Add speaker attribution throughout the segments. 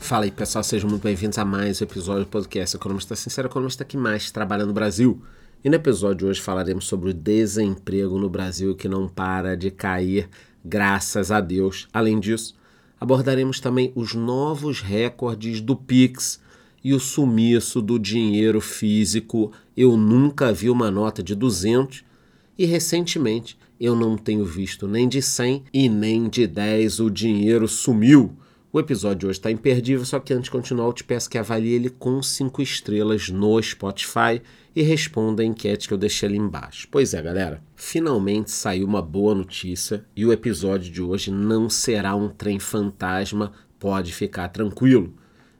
Speaker 1: Fala aí pessoal, sejam muito bem-vindos a mais um episódio do podcast Economista Sincero, economista que mais trabalha no Brasil. E no episódio de hoje falaremos sobre o desemprego no Brasil que não para de cair, graças a Deus. Além disso, abordaremos também os novos recordes do Pix e o sumiço do dinheiro físico. Eu nunca vi uma nota de 200 e recentemente eu não tenho visto nem de 100 e nem de 10 o dinheiro sumiu. O episódio de hoje está imperdível, só que antes de continuar, eu te peço que avalie ele com 5 estrelas no Spotify e responda a enquete que eu deixei ali embaixo. Pois é, galera, finalmente saiu uma boa notícia e o episódio de hoje não será um trem fantasma, pode ficar tranquilo.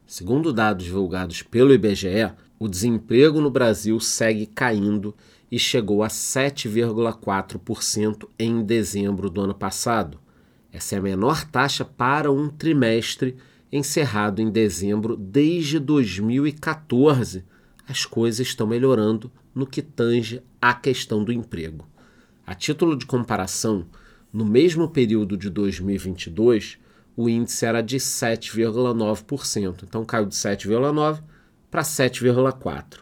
Speaker 1: Segundo dados divulgados pelo IBGE, o desemprego no Brasil segue caindo e chegou a 7,4% em dezembro do ano passado. Essa é a menor taxa para um trimestre encerrado em dezembro desde 2014. As coisas estão melhorando no que tange à questão do emprego. A título de comparação, no mesmo período de 2022, o índice era de 7,9%, então caiu de 7,9% para 7,4%.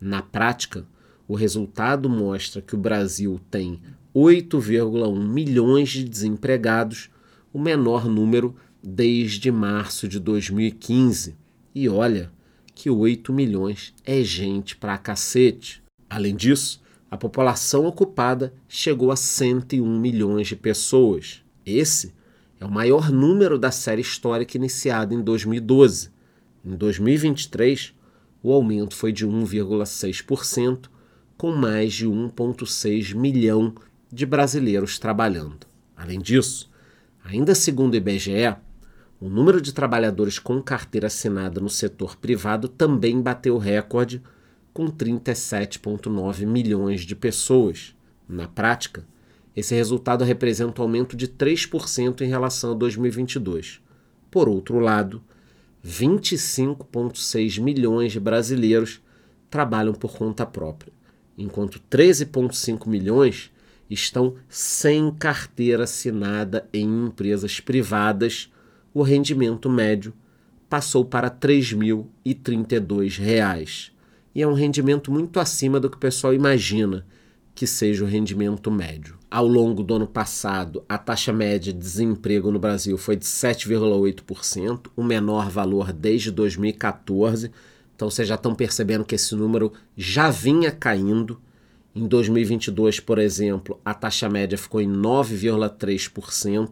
Speaker 1: Na prática, o resultado mostra que o Brasil tem 8,1 milhões de desempregados, o menor número desde março de 2015. E olha que 8 milhões é gente pra cacete. Além disso, a população ocupada chegou a 101 milhões de pessoas. Esse é o maior número da série histórica iniciada em 2012. Em 2023, o aumento foi de 1,6%, com mais de 1,6 milhão de brasileiros trabalhando. Além disso, ainda segundo o IBGE, o número de trabalhadores com carteira assinada no setor privado também bateu recorde, com 37,9 milhões de pessoas. Na prática, esse resultado representa um aumento de 3% em relação a 2022. Por outro lado, 25,6 milhões de brasileiros trabalham por conta própria, enquanto 13,5 milhões estão sem carteira assinada em empresas privadas, o rendimento médio passou para R$ 3.032. E é um rendimento muito acima do que o pessoal imagina que seja o rendimento médio. Ao longo do ano passado, a taxa média de desemprego no Brasil foi de 7,8%, o menor valor desde 2014. Então vocês já estão percebendo que esse número já vinha caindo em 2022, por exemplo, a taxa média ficou em 9,3%.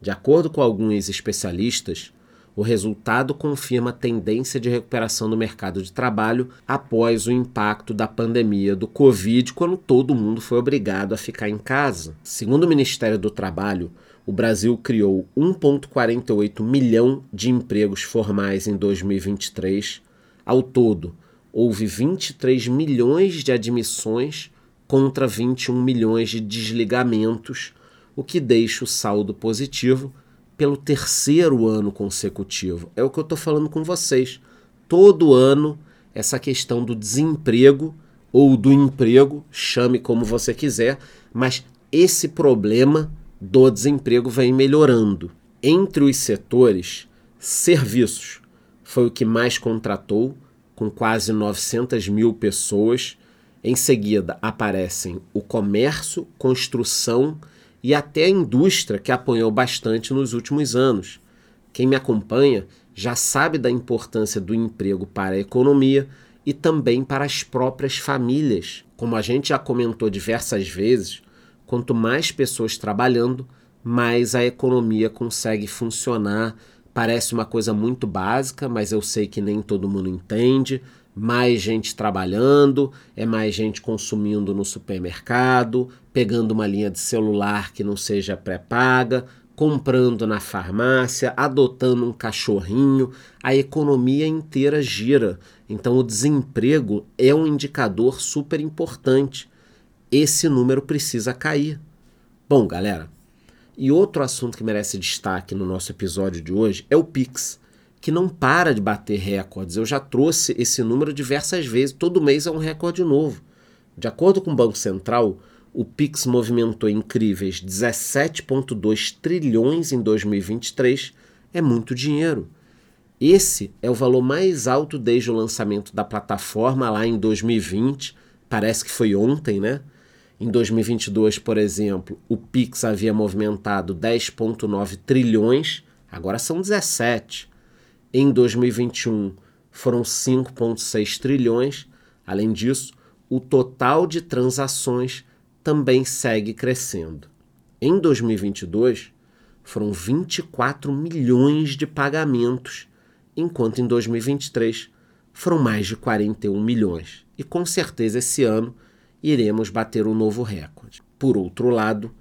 Speaker 1: De acordo com alguns especialistas, o resultado confirma a tendência de recuperação do mercado de trabalho após o impacto da pandemia do Covid, quando todo mundo foi obrigado a ficar em casa. Segundo o Ministério do Trabalho, o Brasil criou 1,48 milhão de empregos formais em 2023. Ao todo, houve 23 milhões de admissões contra 21 milhões de desligamentos, o que deixa o saldo positivo pelo terceiro ano consecutivo. É o que eu estou falando com vocês. Todo ano, essa questão do desemprego ou do emprego, chame como você quiser, mas esse problema do desemprego vem melhorando. Entre os setores, serviços foi o que mais contratou, com quase 900 mil pessoas. Em seguida aparecem o comércio, construção e até a indústria, que apanhou bastante nos últimos anos. Quem me acompanha já sabe da importância do emprego para a economia e também para as próprias famílias. Como a gente já comentou diversas vezes, quanto mais pessoas trabalhando, mais a economia consegue funcionar Parece uma coisa muito básica, mas eu sei que nem todo mundo entende. Mais gente trabalhando, é mais gente consumindo no supermercado, pegando uma linha de celular que não seja pré-paga, comprando na farmácia, adotando um cachorrinho, a economia inteira gira. Então, o desemprego é um indicador super importante. Esse número precisa cair. Bom, galera, e outro assunto que merece destaque no nosso episódio de hoje é o Pix, que não para de bater recordes. Eu já trouxe esse número diversas vezes, todo mês é um recorde novo. De acordo com o Banco Central, o Pix movimentou incríveis 17,2 trilhões em 2023. É muito dinheiro. Esse é o valor mais alto desde o lançamento da plataforma lá em 2020. Parece que foi ontem, né? Em 2022, por exemplo, o Pix havia movimentado 10,9 trilhões, agora são 17. Em 2021 foram 5,6 trilhões. Além disso, o total de transações também segue crescendo. Em 2022, foram 24 milhões de pagamentos, enquanto em 2023 foram mais de 41 milhões. E com certeza esse ano iremos bater um novo recorde. Por outro lado,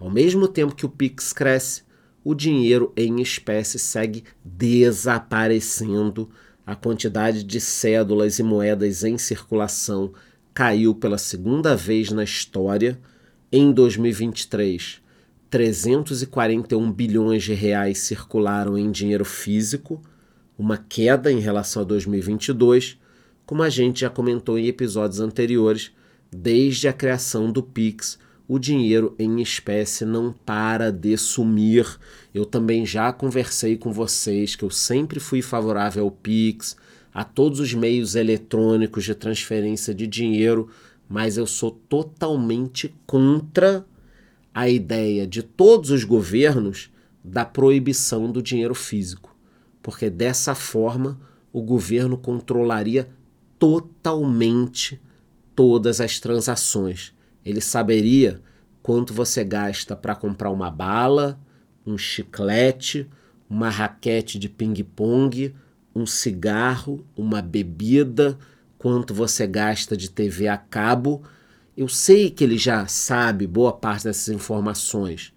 Speaker 1: ao mesmo tempo que o Pix cresce, o dinheiro em espécie segue desaparecendo. A quantidade de cédulas e moedas em circulação caiu pela segunda vez na história. Em 2023, 341 bilhões de reais circularam em dinheiro físico, uma queda em relação a 2022, como a gente já comentou em episódios anteriores, desde a criação do Pix, o dinheiro em espécie não para de sumir. Eu também já conversei com vocês que eu sempre fui favorável ao Pix, a todos os meios eletrônicos de transferência de dinheiro, mas eu sou totalmente contra a ideia de todos os governos da proibição do dinheiro físico, porque dessa forma o governo controlaria totalmente todas as transações. Ele saberia quanto você gasta para comprar uma bala, um chiclete, uma raquete de ping-pong, um cigarro, uma bebida, quanto você gasta de TV a cabo. Eu sei que ele já sabe boa parte dessas informações,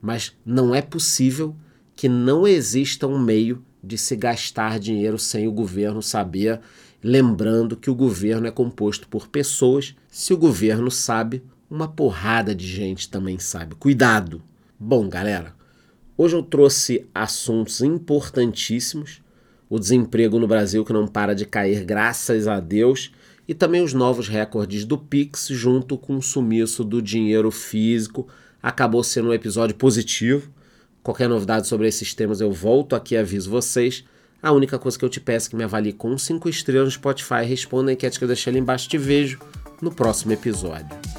Speaker 1: mas não é possível que não exista um meio de se gastar dinheiro sem o governo saber Lembrando que o governo é composto por pessoas. Se o governo sabe, uma porrada de gente também sabe. Cuidado! Bom, galera, hoje eu trouxe assuntos importantíssimos. O desemprego no Brasil que não para de cair, graças a Deus, e também os novos recordes do Pix, junto com o sumiço do dinheiro físico. Acabou sendo um episódio positivo. Qualquer novidade sobre esses temas eu volto aqui e aviso vocês. A única coisa que eu te peço é que me avalie com 5 estrelas no Spotify. Responda a enquete que eu deixei ali embaixo. Te vejo no próximo episódio.